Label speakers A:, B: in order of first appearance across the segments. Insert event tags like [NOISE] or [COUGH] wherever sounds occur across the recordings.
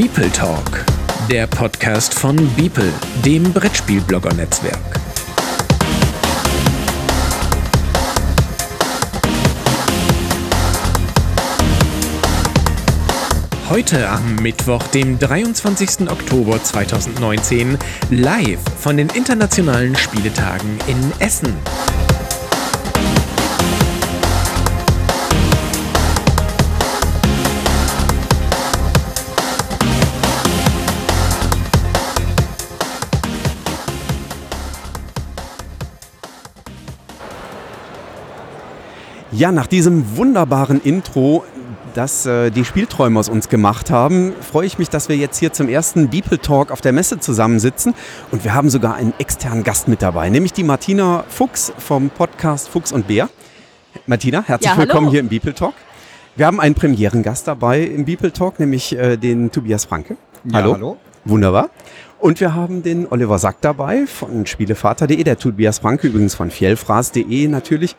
A: Beeple Talk, der Podcast von Beeple, dem Brettspielblogger-Netzwerk. Heute am Mittwoch, dem 23. Oktober 2019, live von den internationalen Spieletagen in Essen.
B: Ja, nach diesem wunderbaren Intro, das äh, die Spielträume aus uns gemacht haben, freue ich mich, dass wir jetzt hier zum ersten Beeple Talk auf der Messe zusammensitzen. Und wir haben sogar einen externen Gast mit dabei, nämlich die Martina Fuchs vom Podcast Fuchs und Bär. Martina, herzlich
C: Ja,
B: willkommen hier im Beeple Talk. Wir haben einen Premierengast dabei im Beeple Talk, nämlich äh, den Tobias Franke. hallo.
D: hallo.
B: Wunderbar. Und wir haben den Oliver Sack dabei von Spielevater.de, der Tobias Franke übrigens von Fjellfraß.de natürlich.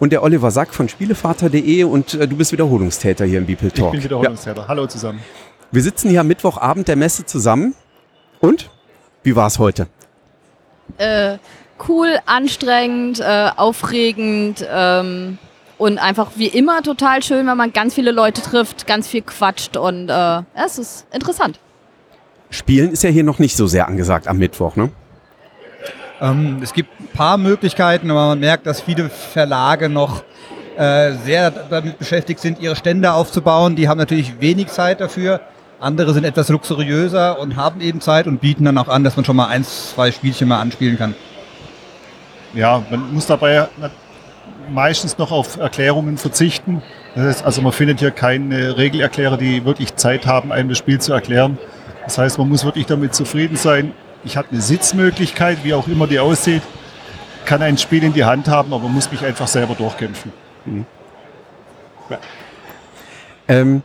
B: Und der Oliver Sack von Spielevater.de und äh, du bist Wiederholungstäter hier im Beeple
D: Ich
B: Talk.
D: bin Wiederholungstäter. Hallo zusammen.
B: Ja. Wir sitzen hier am Mittwochabend der Messe zusammen. Und? Wie war es heute?
C: Äh, cool, anstrengend, äh, aufregend ähm, und einfach wie immer total schön, wenn man ganz viele Leute trifft, ganz viel quatscht und äh, ja, es ist interessant.
B: Spielen ist ja hier noch nicht so sehr angesagt am Mittwoch, ne?
D: Ähm, es gibt ein paar Möglichkeiten, aber man merkt, dass viele Verlage noch äh, sehr damit beschäftigt sind, ihre Stände aufzubauen. Die haben natürlich wenig Zeit dafür. Andere sind etwas luxuriöser und haben eben Zeit und bieten dann auch an, dass man schon mal eins, zwei Spielchen mal anspielen kann.
E: Ja, man muss dabei meistens noch auf Erklärungen verzichten. Das heißt, also man findet hier keine Regelerklärer, die wirklich Zeit haben, einem das Spiel zu erklären. Das heißt, man muss wirklich damit zufrieden sein. Ich habe eine Sitzmöglichkeit, wie auch immer die aussieht, kann ein Spiel in die Hand haben, aber muss mich einfach selber durchkämpfen.
B: Ähm,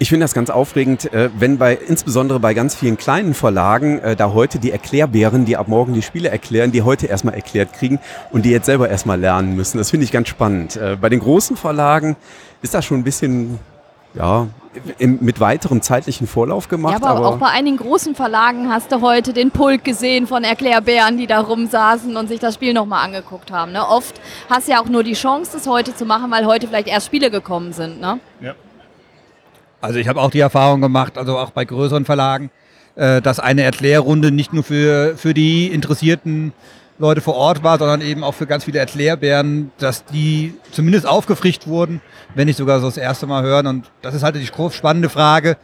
B: ich finde das ganz aufregend, äh, wenn bei, insbesondere bei ganz vielen kleinen Verlagen, äh, da heute die Erklärbären, die ab morgen die Spiele erklären, die heute erstmal erklärt kriegen und die jetzt selber erstmal lernen müssen. Das finde ich ganz spannend. Äh, bei den großen Verlagen ist das schon ein bisschen, ja, im, mit weiterem zeitlichen Vorlauf gemacht.
C: ja, aber, auch bei einigen großen Verlagen hast du heute den Pulk gesehen von Erklärbären, die da rumsaßen und sich das Spiel nochmal angeguckt haben. Ne? Oft hast du ja auch nur die Chance, das heute zu machen, weil heute vielleicht erst Spiele gekommen sind. Ne?
E: Ja.
D: Also ich habe auch die Erfahrung gemacht, also auch bei größeren Verlagen, äh, dass eine Erklärrunde nicht nur für, für die interessierten Leute vor Ort war, sondern eben auch für ganz viele Erklärbären, dass die zumindest aufgefrischt wurden, wenn nicht sogar so das erste Mal hören. Und das ist halt die spannende Frage,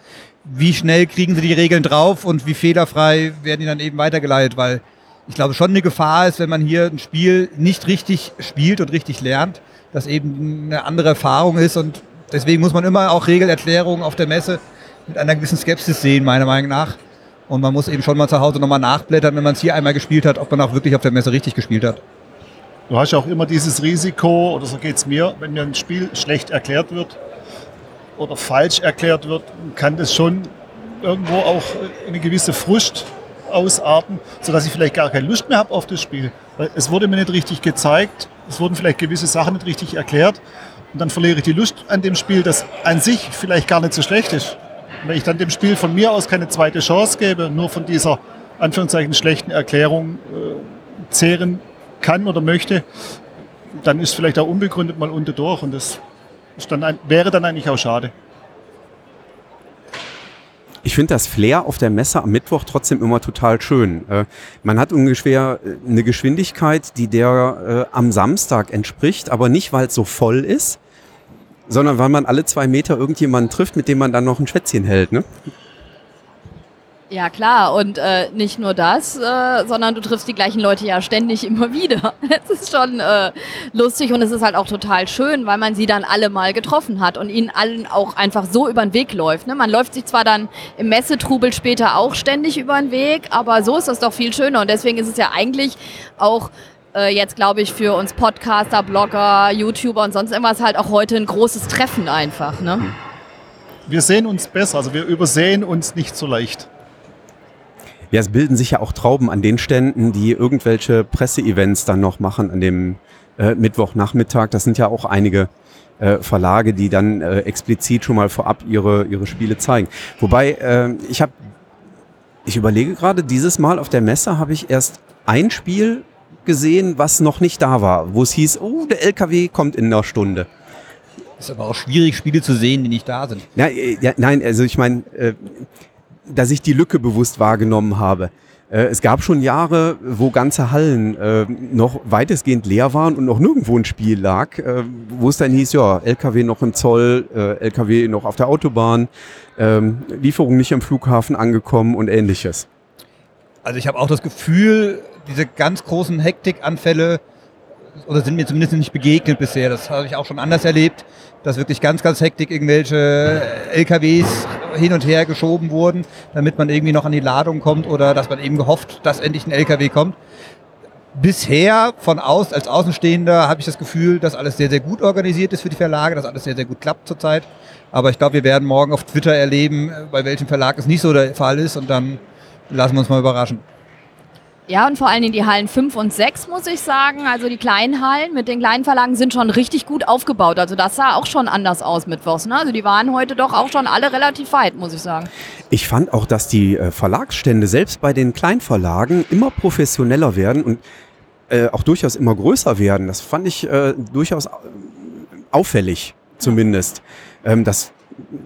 D: wie schnell kriegen sie die Regeln drauf und wie fehlerfrei werden die dann eben weitergeleitet, weil ich glaube schon eine Gefahr ist, wenn man hier ein Spiel nicht richtig spielt und richtig lernt, dass eben eine andere Erfahrung ist und deswegen muss man immer auch Regelerklärungen auf der Messe mit einer gewissen Skepsis sehen, meiner Meinung nach. Und man muss eben schon mal zu Hause nochmal nachblättern, wenn man es hier einmal gespielt hat, ob man auch wirklich auf der Messe richtig gespielt hat.
E: Du hast ja auch immer dieses Risiko, oder so geht es mir, wenn mir ein Spiel schlecht erklärt wird oder falsch erklärt wird, kann das schon irgendwo auch eine gewisse Frust ausarten, sodass ich vielleicht gar keine Lust mehr habe auf das Spiel. Weil es wurde mir nicht richtig gezeigt, es wurden vielleicht gewisse Sachen nicht richtig erklärt und dann verliere ich die Lust an dem Spiel, das an sich vielleicht gar nicht so schlecht ist. Wenn ich dann dem Spiel von mir aus keine zweite Chance gebe, nur von dieser Anführungszeichen schlechten Erklärung äh, zehren kann oder möchte, dann ist vielleicht auch unbegründet mal unter durch und das dann ein, wäre dann eigentlich auch schade.
B: Ich finde das Flair auf der Messe am Mittwoch trotzdem immer total schön. Äh, man hat ungefähr äh, eine Geschwindigkeit, die der äh, am Samstag entspricht, aber nicht, weil es so voll ist, sondern weil man alle zwei Meter irgendjemanden trifft, mit dem man dann noch ein Schwätzchen hält. Ne?
C: Ja klar, und äh, nicht nur das, äh, sondern du triffst die gleichen Leute ja ständig immer wieder. [LAUGHS] Es ist schon äh, lustig und es ist halt auch total schön, weil man sie dann alle mal getroffen hat und ihnen allen auch einfach so über den Weg läuft. Ne? Man läuft sich zwar dann im Messetrubel später auch ständig über den Weg, aber so ist das doch viel schöner und deswegen ist es ja eigentlich auch jetzt, glaube ich, für uns Podcaster, Blogger, YouTuber und sonst irgendwas halt auch heute ein großes Treffen einfach. Ne?
E: Wir sehen uns besser, also wir übersehen uns nicht so leicht.
B: Ja, es bilden sich ja auch Trauben an den Ständen, die irgendwelche Presseevents dann noch machen an dem äh, Mittwochnachmittag. Das sind ja auch einige äh, Verlage, die dann äh, explizit schon mal vorab ihre, ihre Spiele zeigen. Wobei, äh, ich habe, ich überlege gerade, dieses Mal auf der Messe habe ich erst ein Spiel gesehen, was noch nicht da war, wo es hieß, oh, der LKW kommt in einer Stunde.
D: Ist aber auch schwierig, Spiele zu sehen, die nicht da sind.
B: Ja, äh, ja, nein, also ich meine, äh, dass ich die Lücke bewusst wahrgenommen habe. Äh, es gab schon Jahre, wo ganze Hallen äh, noch weitestgehend leer waren und noch nirgendwo ein Spiel lag, wo es dann hieß, ja, LKW noch im Zoll, LKW noch auf der Autobahn, ähm, Lieferung nicht am Flughafen angekommen und ähnliches.
D: Also ich habe auch das Gefühl, diese ganz großen Hektikanfälle oder sind mir zumindest nicht begegnet bisher. Das habe ich auch schon anders erlebt, dass wirklich ganz, ganz hektik irgendwelche LKWs hin und her geschoben wurden, damit man irgendwie noch an die Ladung kommt oder dass man eben gehofft, dass endlich ein LKW kommt. Bisher von aus, als Außenstehender habe ich das Gefühl, dass alles sehr, sehr gut organisiert ist für die Verlage, dass alles sehr, sehr gut klappt zurzeit. Aber ich glaube, wir werden morgen auf Twitter erleben, bei welchem Verlag es nicht so der Fall ist und dann lassen wir uns mal überraschen.
C: Ja, und vor allen Dingen die Hallen 5 und 6, muss ich sagen. Also die kleinen Hallen mit den kleinen Verlagen sind schon richtig gut aufgebaut. Also das sah auch schon anders aus mittwochs. Ne? Also die waren heute doch auch schon alle relativ weit, muss ich sagen.
B: Ich fand auch, dass die äh, Verlagsstände selbst bei den Kleinverlagen immer professioneller werden und äh, auch durchaus immer größer werden. Das fand ich äh, durchaus auffällig, zumindest. Ähm, das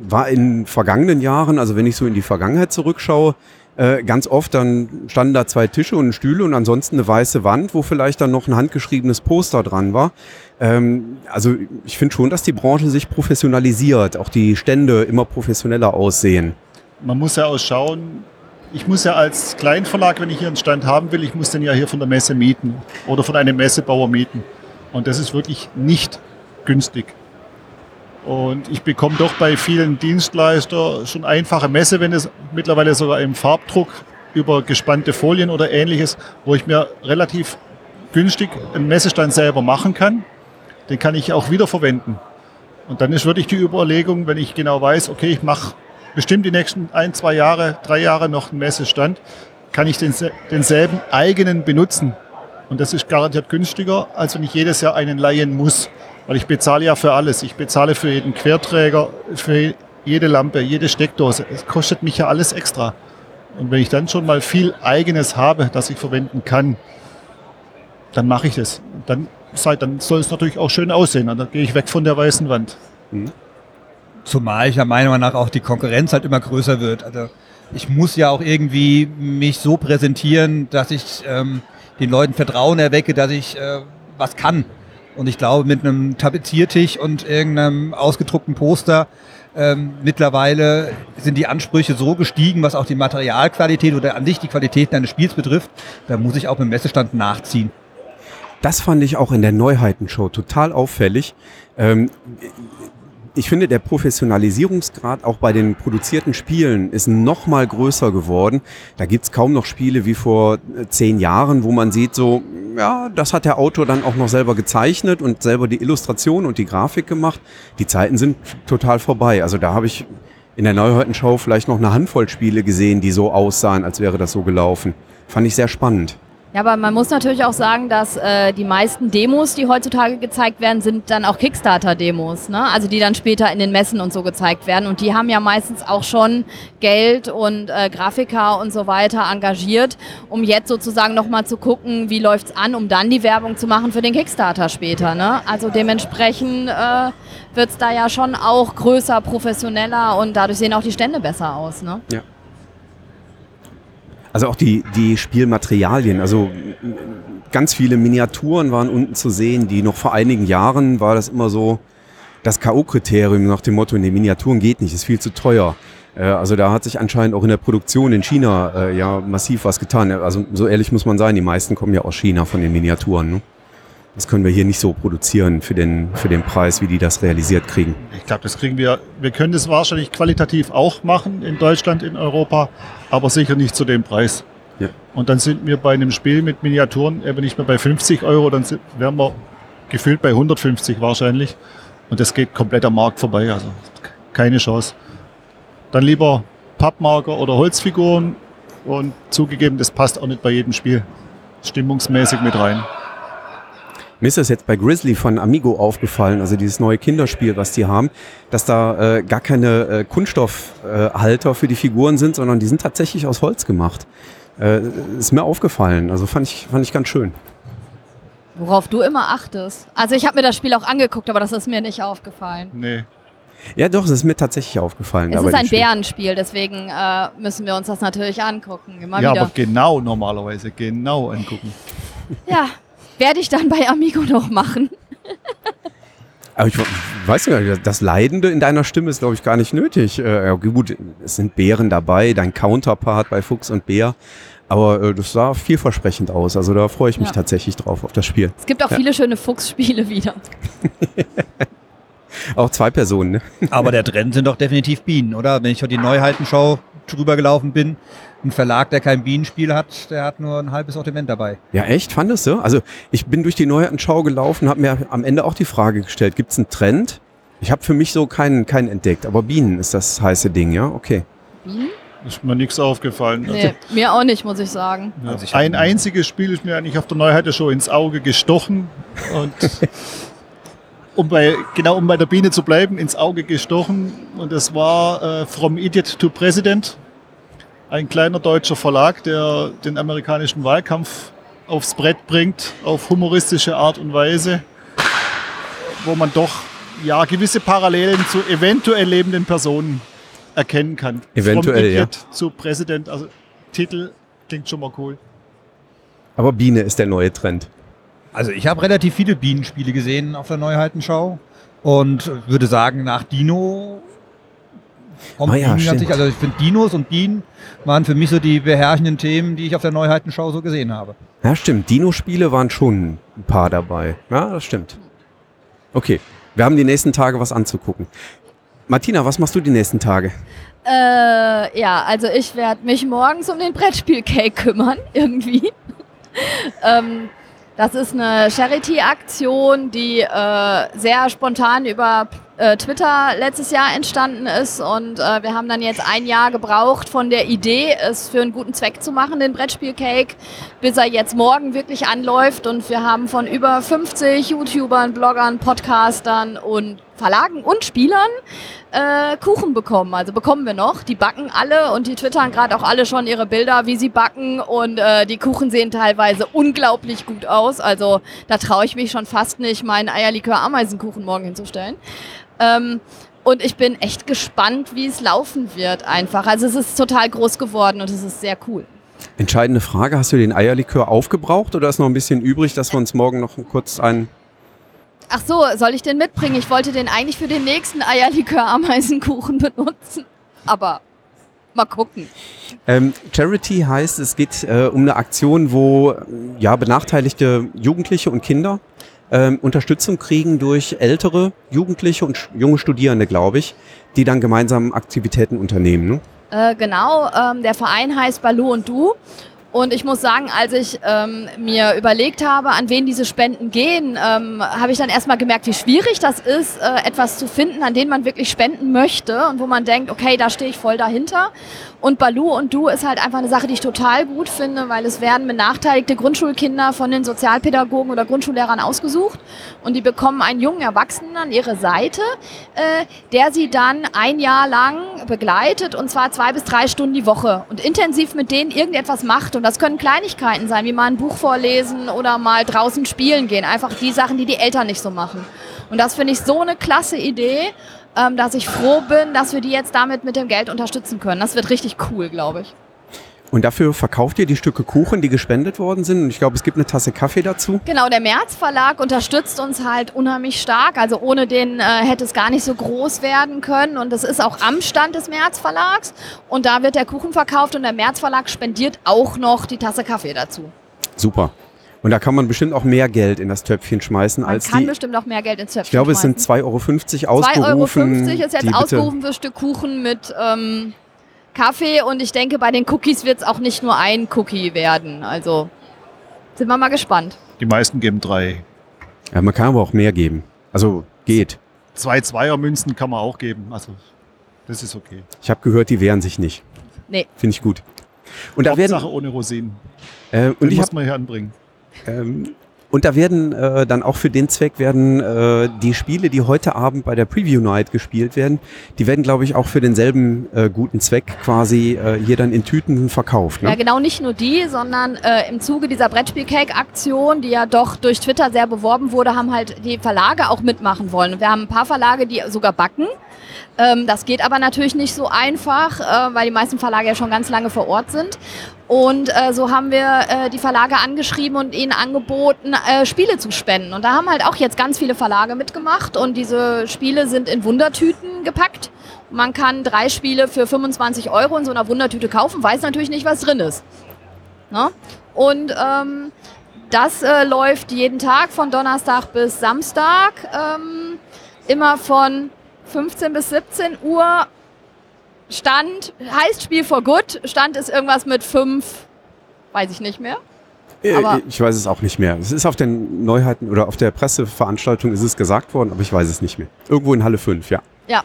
B: war in vergangenen Jahren, also wenn ich so in die Vergangenheit zurückschaue, äh, ganz oft dann standen da zwei Tische und Stühle und ansonsten eine weiße Wand, wo vielleicht dann noch ein handgeschriebenes Poster dran war. Ähm, also ich finde schon, dass die Branche sich professionalisiert, auch die Stände immer professioneller aussehen.
E: Man muss ja auch schauen, ich muss ja als Kleinverlag, wenn ich hier einen Stand haben will, ich muss den ja hier von der Messe mieten oder von einem Messebauer mieten. Und das ist wirklich nicht günstig. Und ich bekomme doch bei vielen Dienstleistern schon einfache Messe, wenn es mittlerweile sogar im Farbdruck über gespannte Folien oder ähnliches, wo ich mir relativ günstig einen Messestand selber machen kann. Den kann ich auch wiederverwenden. Und dann ist wirklich die Überlegung, wenn ich genau weiß, okay, ich mache bestimmt die nächsten ein, zwei Jahre, drei Jahre noch einen Messestand, kann ich den, denselben eigenen benutzen. Und das ist garantiert günstiger, als wenn ich jedes Jahr einen leihen muss. Weil ich bezahle ja für alles. Ich bezahle für jeden Querträger, für jede Lampe, jede Steckdose. Es kostet mich ja alles extra. Und wenn ich dann schon mal viel Eigenes habe, das ich verwenden kann, dann mache ich das. Dann, dann soll es natürlich auch schön aussehen. Dann gehe ich weg von der weißen Wand. Mhm.
D: Zumal ich ja meiner Meinung nach auch die Konkurrenz halt immer größer wird. Also ich muss ja auch irgendwie mich so präsentieren, dass ich ähm, den Leuten Vertrauen erwecke, dass ich äh, was kann. Und ich glaube, mit einem Tapeziertisch und irgendeinem ausgedruckten Poster ähm, mittlerweile sind die Ansprüche so gestiegen, was auch die Materialqualität oder an sich die Qualität eines Spiels betrifft. Da muss ich auch mit dem Messestand nachziehen.
B: Das fand ich auch in der Neuheitenshow total auffällig. Ähm, ich finde, der Professionalisierungsgrad auch bei den produzierten Spielen ist noch mal größer geworden. Da gibt's kaum noch Spiele wie vor äh, zehn Jahren, wo man sieht, so, ja, das hat der Autor dann auch noch selber gezeichnet und selber die Illustration und die Grafik gemacht. Die Zeiten sind total vorbei. Also da habe ich in der Neuheitenschau vielleicht noch eine Handvoll Spiele gesehen, die so aussahen, als wäre das so gelaufen. Fand ich sehr spannend.
C: Ja, aber man muss natürlich auch sagen, dass äh, die meisten Demos, die heutzutage gezeigt werden, sind dann auch Kickstarter-Demos, ne? Also die dann später in den Messen und so gezeigt werden. Und die haben ja meistens auch schon Geld und äh, Grafiker und so weiter engagiert, um jetzt sozusagen nochmal zu gucken, wie läuft's an, um dann die Werbung zu machen für den Kickstarter später. Ne? Also dementsprechend äh, wird's da ja schon auch größer, professioneller und dadurch sehen auch die Stände besser aus. Ne?
B: Ja. Also auch die, die Spielmaterialien, also ganz viele Miniaturen waren unten zu sehen, die noch vor einigen Jahren war das immer so das K.O.-Kriterium nach dem Motto, nee, Miniaturen geht nicht, ist viel zu teuer. Äh, also da hat sich anscheinend auch in der Produktion in China äh, ja massiv was getan. Also so ehrlich muss man sein, die meisten kommen ja aus China von den Miniaturen. Ne? Das können wir hier nicht so produzieren für den, für den Preis, wie die das realisiert kriegen.
E: Ich glaube, das kriegen wir, wir können das wahrscheinlich qualitativ auch machen in Deutschland, in Europa, aber sicher nicht zu dem Preis. Ja. Und dann sind wir bei einem Spiel mit Miniaturen eben nicht mehr bei 50 Euro, dann wären wir gefühlt bei 150 wahrscheinlich. Und das geht komplett am Markt vorbei, also keine Chance. Dann lieber Pappmarker oder Holzfiguren Und zugegeben, das passt auch nicht bei jedem Spiel stimmungsmäßig mit rein.
B: Mir ist das jetzt bei Grizzly von Amigo aufgefallen, also dieses neue Kinderspiel, was die haben, dass da äh, gar keine äh, Kunststoffhalter äh, für die Figuren sind, sondern die sind tatsächlich aus Holz gemacht. Äh, ist mir aufgefallen, also fand ich, fand ich ganz schön.
C: Worauf du immer achtest. Also ich habe mir das Spiel auch angeguckt, aber das ist mir nicht aufgefallen.
E: Nee.
B: Ja, doch, es ist mir tatsächlich aufgefallen.
C: Es ist ein Bärenspiel, deswegen äh, müssen wir uns das natürlich angucken. Immer
E: ja,
C: wieder.
E: aber genau normalerweise, genau angucken.
C: Ja, werde ich dann bei Amigo noch machen.
B: Aber ich weiß nicht, das Leidende in deiner Stimme ist, glaube ich, gar nicht nötig. Äh, gut, es sind Bären dabei, dein Counterpart bei Fuchs und Bär. Aber äh, das sah vielversprechend aus. Also da freue ich mich
C: Ja.
B: tatsächlich drauf, auf das Spiel.
C: Es gibt auch
B: Ja.
C: viele schöne Fuchsspiele wieder. [LAUGHS]
B: Auch zwei Personen, ne?
D: Aber der Trend sind doch definitiv Bienen, oder? Wenn ich heute die Neuheitenschau drüber gelaufen bin, ein Verlag, der kein Bienenspiel hat, der hat nur ein halbes Sortiment dabei.
B: Ja, echt? Fandest du? Also ich bin durch die Neuheitenschau gelaufen, habe mir am Ende auch die Frage gestellt, gibt es einen Trend? Ich habe für mich so keinen, keinen entdeckt, aber Bienen ist das heiße Ding, ja? Okay.
C: Bienen?
E: Ist mir nichts aufgefallen.
C: Nee, mir auch nicht, muss ich sagen.
E: Ja.
D: Also ich
E: Ein einziges Spiel ist mir eigentlich auf der Neuheit schon ins Auge gestochen. Und [LAUGHS] um bei, genau um bei der Biene zu bleiben, ins Auge gestochen. Und das war äh, From Idiot to President. Ein kleiner deutscher Verlag, der den amerikanischen Wahlkampf aufs Brett bringt, auf humoristische Art und Weise, wo man doch ja, gewisse Parallelen zu eventuell lebenden Personen erkennen kann.
B: Eventuell,
E: From
B: ja.
E: Idiot zu President, also Titel klingt schon mal cool.
B: Aber Biene ist der neue Trend.
D: Also ich habe relativ viele Bienenspiele gesehen auf der Neuheitenschau und würde sagen, nach Dino kommt
B: Ah ja,
D: Bienen ganz
B: stimmt.
D: sicher. Also ich finde Dinos und Bienen waren für mich so die beherrschenden Themen, die ich auf der Neuheitenschau so gesehen habe.
B: Ja, stimmt. Dino-Spiele waren schon ein paar dabei. Ja, das stimmt. Okay, wir haben die nächsten Tage was anzugucken. Martina, was machst du die nächsten Tage?
C: Äh, ja, also ich werde mich morgens um den Brettspiel-Cake kümmern, [LAUGHS] irgendwie. ähm, das ist eine Charity-Aktion, die äh, sehr spontan über äh, Twitter letztes Jahr entstanden ist. Und äh, wir haben dann jetzt ein Jahr gebraucht von der Idee, es für einen guten Zweck zu machen, den Brettspiel-Cake, bis er jetzt morgen wirklich anläuft. Und wir haben von über 50 YouTubern, Bloggern, Podcastern und Verlagen und Spielern äh, Kuchen bekommen. Also bekommen wir noch. Die backen alle und die twittern gerade auch alle schon ihre Bilder, wie sie backen. Und äh, die Kuchen sehen teilweise unglaublich gut aus. Also da traue ich mich schon fast nicht, meinen Eierlikör-Ameisenkuchen morgen hinzustellen. Ähm, und ich bin echt gespannt, wie es laufen wird einfach. Also es ist total groß geworden und es ist sehr cool.
B: Entscheidende Frage, hast du den Eierlikör aufgebraucht oder ist noch ein bisschen übrig, dass wir uns morgen noch kurz einen...
C: Ach so, soll ich den mitbringen? Ich wollte den eigentlich für den nächsten Eierlikör-Ameisenkuchen [LAUGHS] benutzen. Aber mal gucken.
B: Ähm, Charity heißt, es geht äh, um eine Aktion, wo ja, benachteiligte Jugendliche und Kinder ähm, Unterstützung kriegen durch ältere Jugendliche und junge Studierende, glaube ich, die dann gemeinsam Aktivitäten unternehmen. Ne?
C: Äh, genau, ähm, der Verein heißt Balu und Du. Und ich muss sagen, als ich ähm, mir überlegt habe, an wen diese Spenden gehen, ähm, habe ich dann erstmal gemerkt, wie schwierig das ist, äh, etwas zu finden, an den man wirklich spenden möchte und wo man denkt, okay, da stehe ich voll dahinter. Und Balu und Du ist halt einfach eine Sache, die ich total gut finde, weil es werden benachteiligte Grundschulkinder von den Sozialpädagogen oder Grundschullehrern ausgesucht und die bekommen einen jungen Erwachsenen an ihre Seite, äh, der sie dann ein Jahr lang begleitet und zwar zwei bis drei Stunden die Woche und intensiv mit denen irgendetwas macht. Und das können Kleinigkeiten sein, wie mal ein Buch vorlesen oder mal draußen spielen gehen. Einfach die Sachen, die die Eltern nicht so machen. Und das finde ich so eine klasse Idee, ähm, dass ich froh bin, dass wir die jetzt damit mit dem Geld unterstützen können. Das wird richtig cool, glaube ich.
B: Und dafür verkauft ihr die Stücke Kuchen, die gespendet worden sind. Und ich glaube, es gibt eine Tasse Kaffee dazu.
C: Genau, der März Verlag unterstützt uns halt unheimlich stark. Also ohne den äh, hätte es gar nicht so groß werden können. Und das ist auch am Stand des März Verlags. Und da wird der Kuchen verkauft und der März Verlag spendiert auch noch die Tasse Kaffee dazu.
B: Super. Und da kann man bestimmt auch mehr Geld in das Töpfchen schmeißen
C: Man
B: als
C: kann
B: die.
C: bestimmt auch mehr Geld ins Töpfchen
B: Ich glaube, es sind
C: schmeißen.
B: 2,50 Euro
C: 2,50
B: ausgerufen.
C: Euro ist jetzt ausgerufen für Stück Kuchen mit ähm, Kaffee. Und ich denke, bei den Cookies wird es auch nicht nur ein Cookie werden. Also sind wir mal gespannt.
E: Die meisten geben drei.
B: Ja, man kann aber auch mehr geben. Also geht.
E: Zwei Zweiermünzen kann man auch geben. Also das ist okay.
B: Ich habe gehört, die wehren sich nicht.
C: Nee.
B: Finde ich gut. Und da werden,
E: Hauptsache ohne Rosinen.
B: äh, und
E: Den
B: ich
E: muss
B: hab,
E: man hier anbringen.
B: ähm, und da werden äh, dann auch für den Zweck werden äh, die Spiele, die heute Abend bei der Preview Night gespielt werden, die werden, glaube ich, auch für denselben äh, guten Zweck quasi äh, hier dann in Tüten verkauft. Ne?
C: Ja, genau, nicht nur die, sondern äh, im Zuge dieser Brettspiel-Cake-Aktion, die ja doch durch Twitter sehr beworben wurde, haben halt die Verlage auch mitmachen wollen. Wir haben ein paar Verlage, die sogar backen. Ähm, das geht aber natürlich nicht so einfach, äh, weil die meisten Verlage ja schon ganz lange vor Ort sind. Und äh, so haben wir äh, die Verlage angeschrieben und ihnen angeboten, äh, Spiele zu spenden. Und da haben halt auch jetzt ganz viele Verlage mitgemacht und diese Spiele sind in Wundertüten gepackt. Man kann drei Spiele für 25 Euro in so einer Wundertüte kaufen, weiß natürlich nicht, was drin ist. Ne? Und ähm, das äh, läuft jeden Tag von Donnerstag bis Samstag, ähm, immer von 15 bis 17 Uhr. Stand heißt Spiel for Good. Stand ist irgendwas mit fünf, weiß ich nicht mehr.
B: Äh,
C: aber-
B: ich weiß es auch nicht mehr. Es ist auf den Neuheiten oder auf der Presseveranstaltung ist es gesagt worden, aber ich weiß es nicht mehr. Irgendwo in Halle 5, ja.
C: Ja,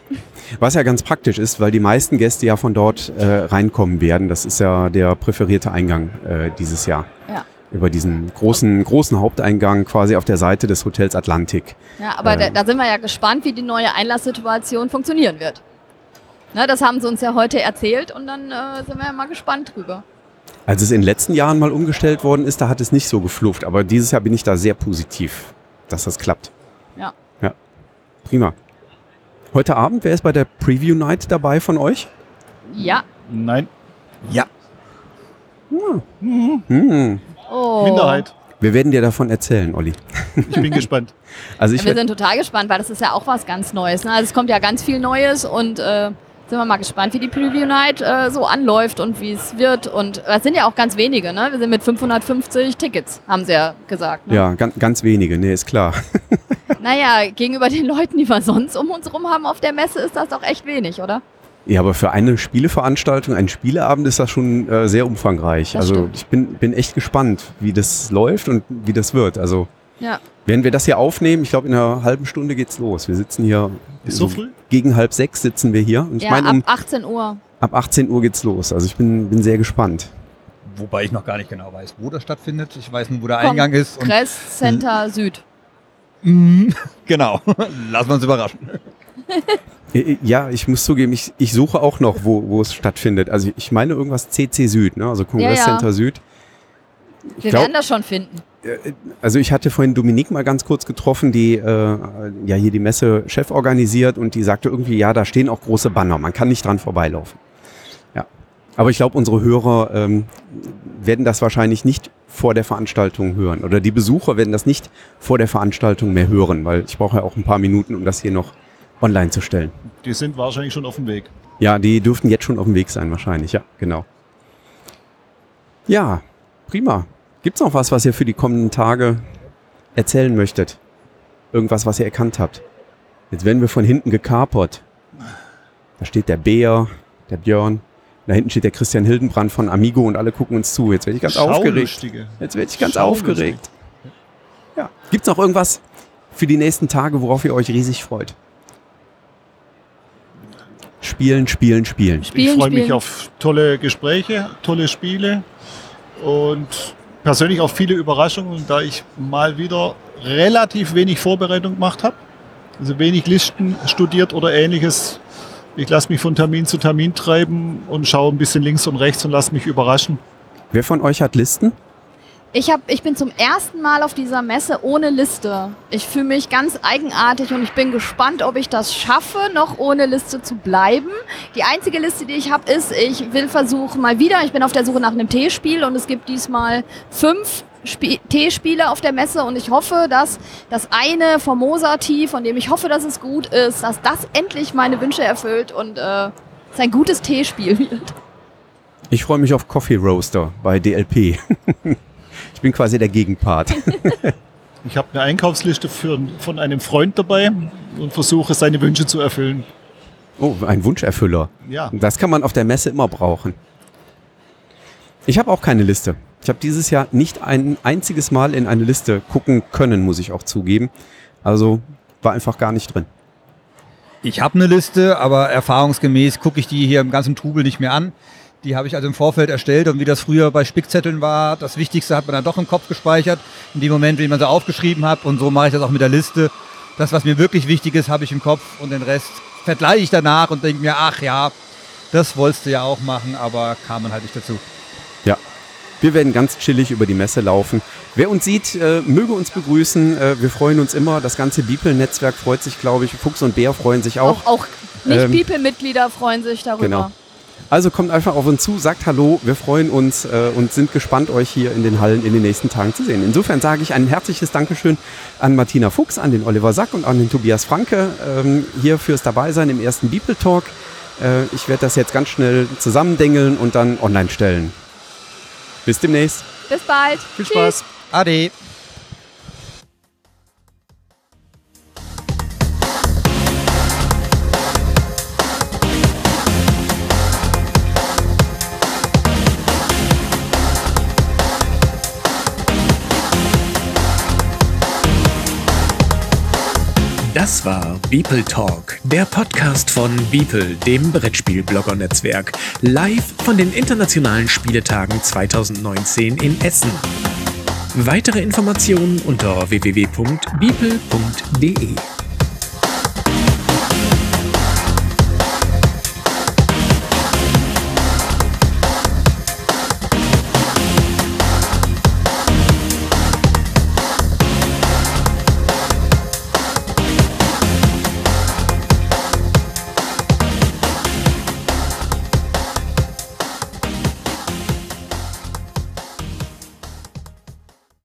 B: Was ja ganz praktisch ist, weil die meisten Gäste ja von dort äh, reinkommen werden. Das ist ja der präferierte Eingang äh, dieses Jahr.
C: ja.
B: Über diesen großen, großen Haupteingang quasi auf der Seite des Hotels Atlantik.
C: Ja, aber da,
B: Ähm.
C: da sind wir ja gespannt, wie die neue Einlasssituation funktionieren wird. Ne, das haben sie uns ja heute erzählt und dann äh, sind wir ja mal gespannt drüber.
B: Als es in den letzten Jahren mal umgestellt worden ist, da hat es nicht so geflufft. Aber dieses Jahr bin ich da sehr positiv, dass das klappt.
C: Ja.
B: Ja. Prima. Heute Abend, wer ist bei der Preview Night dabei von euch?
C: Ja.
E: Nein,
D: Ja.
B: Hm.
C: Oh.
E: Minderheit.
B: Wir werden dir davon erzählen, Olli.
E: Ich bin gespannt.
B: Also ich
C: Ja, wir sind total gespannt, weil das ist ja auch was ganz Neues. Ne? Also es kommt ja ganz viel Neues und äh, sind wir mal gespannt, wie die Preview Night äh, so anläuft und wie es wird. Und es sind ja auch ganz wenige. Ne? Wir sind mit 550 Tickets, haben sie ja gesagt. Ne?
B: ja, ganz, ganz wenige, nee, ist klar. [LAUGHS] [LAUGHS]
C: Naja, gegenüber den Leuten, die wir sonst um uns rum haben auf der Messe, ist das doch echt wenig, oder?
B: Ja, aber für eine Spieleveranstaltung, einen Spieleabend ist das schon äh, sehr umfangreich.
C: Das
B: also
C: stimmt.
B: ich bin, bin echt gespannt, wie das läuft und wie das wird. Also
C: Ja.
B: wenn wir das hier aufnehmen, ich glaube in einer halben Stunde geht's los. Wir sitzen hier
E: Ist so früh?
B: Gegen halb sechs sitzen wir hier. Und ich
C: Ja,
B: meine,
C: ab
B: um,
C: 18 Uhr.
B: ab 18 Uhr geht's los. Also ich bin, bin sehr gespannt.
D: Wobei ich noch gar nicht genau weiß, wo das stattfindet. Ich weiß nur, wo der Eingang ist.
C: Kongress Center Süd.
D: Mm, [LAUGHS] genau. [LAUGHS] Lassen wir uns überraschen.
B: Äh, Ja, ich muss zugeben, ich, ich suche auch noch, wo, wo es stattfindet. Also ich meine irgendwas CC Süd, ne? also Kongresscenter
C: Ja, ja.
B: Süd. Ich
C: Wir
B: glaub-
C: werden das schon finden.
B: Also ich hatte vorhin Dominique mal ganz kurz getroffen, die äh, ja hier die Messe Chef organisiert und die sagte irgendwie, ja, da stehen auch große Banner, man kann nicht dran vorbeilaufen. Ja, aber ich glaube, unsere Hörer ähm, werden das wahrscheinlich nicht vor der Veranstaltung hören oder die Besucher werden das nicht vor der Veranstaltung mehr hören, weil ich brauche ja auch ein paar Minuten, um das hier noch online zu stellen.
E: Die sind wahrscheinlich schon auf dem Weg.
B: Ja, die dürften jetzt schon auf dem Weg sein wahrscheinlich, ja, genau. Ja, prima. Gibt's noch was, was ihr für die kommenden Tage erzählen möchtet? Irgendwas, was ihr erkannt habt? Jetzt werden wir von hinten gekapert. Da steht der Bär, der Björn. Da hinten steht der Christian Hildenbrand von Amigo und alle gucken uns zu. Jetzt werde ich ganz aufgeregt. Jetzt werde ich ganz aufgeregt. Ja. Gibt's noch irgendwas für die nächsten Tage, worauf ihr euch riesig freut? Spielen, spielen, spielen.
C: Spielen,
E: ich freue mich auf tolle Gespräche, tolle Spiele und persönlich auf viele Überraschungen, da ich mal wieder relativ wenig Vorbereitung gemacht habe. Also wenig Listen studiert oder ähnliches. Ich lasse mich von Termin zu Termin treiben und schaue ein bisschen links und rechts und lasse mich überraschen.
B: Wer von euch hat Listen?
C: Ich, hab, ich bin zum ersten Mal auf dieser Messe ohne Liste. Ich fühle mich ganz eigenartig und ich bin gespannt, ob ich das schaffe, noch ohne Liste zu bleiben. Die einzige Liste, die ich habe, ist, ich will versuchen mal wieder, ich bin auf der Suche nach einem Teespiel und es gibt diesmal fünf Spie Teespiele auf der Messe und ich hoffe, dass das eine Formosa Tee, von dem ich hoffe, dass es gut ist, dass das endlich meine Wünsche erfüllt und äh, es ein gutes Teespiel wird.
B: Ich freue mich auf Coffee Roaster bei DLP. [LAUGHS] ich bin quasi der Gegenpart. [LAUGHS]
E: Ich habe eine Einkaufsliste für, von einem Freund dabei und versuche seine Wünsche zu erfüllen.
B: Oh, ein Wunscherfüller.
E: Ja,
B: Das kann man auf der Messe immer brauchen. Ich habe auch keine Liste. Ich habe dieses Jahr nicht ein einziges Mal in eine Liste gucken können, muss ich auch zugeben. Also war einfach gar nicht drin.
D: Ich habe eine Liste, aber erfahrungsgemäß gucke ich die hier im ganzen Trubel nicht mehr an. Die habe ich also im Vorfeld erstellt und wie das früher bei Spickzetteln war, das Wichtigste hat man dann doch im Kopf gespeichert, in dem Moment, wie man sie aufgeschrieben hat und so mache ich das auch mit der Liste. Das, was mir wirklich wichtig ist, habe ich im Kopf und den Rest vergleiche ich danach und denke mir, ach ja, das wolltest du ja auch machen, aber kam man halt nicht dazu.
B: Ja. Wir werden ganz chillig über die Messe laufen. Wer uns sieht, äh, möge uns begrüßen. Äh, wir freuen uns immer. Das ganze Beeple-Netzwerk freut sich, glaube ich. Fuchs und Bär freuen sich auch.
C: Auch, auch
B: Ähm,
C: Nicht-People-Mitglieder freuen sich darüber.
B: Genau. Also kommt einfach auf uns zu, sagt Hallo. Wir freuen uns äh, und sind gespannt, euch hier in den Hallen in den nächsten Tagen zu sehen. Insofern sage ich ein herzliches Dankeschön an Martina Fuchs, an den Oliver Sack und an den Tobias Franke ähm, hier fürs Dabeisein im ersten Beeple Talk. Äh, ich werde das jetzt ganz schnell zusammendengeln und dann online stellen. Bis demnächst.
C: Bis bald.
E: Viel Spaß.
D: Ade.
A: Das war Beeple Talk, der Podcast von Beeple, dem Brettspiel-Blogger-Netzwerk, live von den internationalen Spieletagen 2019 in Essen. Weitere Informationen unter www.beeple.de.